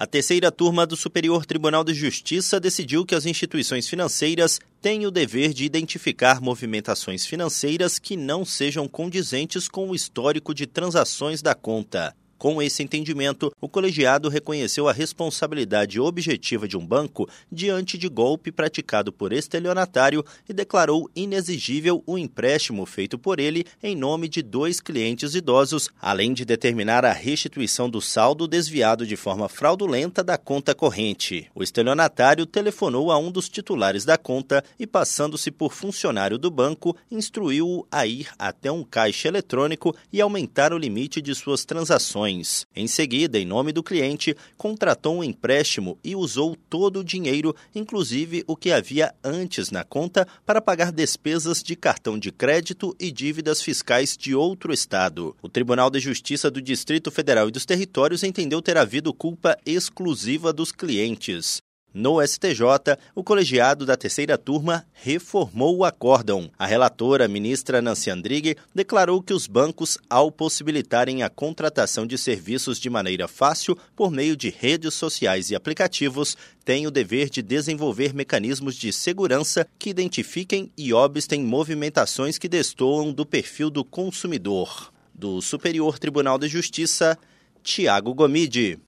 A terceira turma do Superior Tribunal de Justiça decidiu que as instituições financeiras têm o dever de identificar movimentações financeiras que não sejam condizentes com o histórico de transações da conta. Com esse entendimento, o colegiado reconheceu a responsabilidade objetiva de um banco diante de golpe praticado por estelionatário e declarou inexigível o empréstimo feito por ele em nome de dois clientes idosos, além de determinar a restituição do saldo desviado de forma fraudulenta da conta corrente. O estelionatário telefonou a um dos titulares da conta e, passando-se por funcionário do banco, instruiu-o a ir até um caixa eletrônico e aumentar o limite de suas transações em seguida, em nome do cliente, contratou um empréstimo e usou todo o dinheiro, inclusive o que havia antes na conta, para pagar despesas de cartão de crédito e dívidas fiscais de outro estado. O Tribunal de Justiça do Distrito Federal e dos Territórios entendeu ter havido culpa exclusiva dos clientes. No STJ, o colegiado da terceira turma reformou o acórdão. A relatora, ministra Nancy Andrighi, declarou que os bancos, ao possibilitarem a contratação de serviços de maneira fácil por meio de redes sociais e aplicativos, têm o dever de desenvolver mecanismos de segurança que identifiquem e obstem movimentações que destoam do perfil do consumidor. Do Superior Tribunal de Justiça, Tiago Gomide.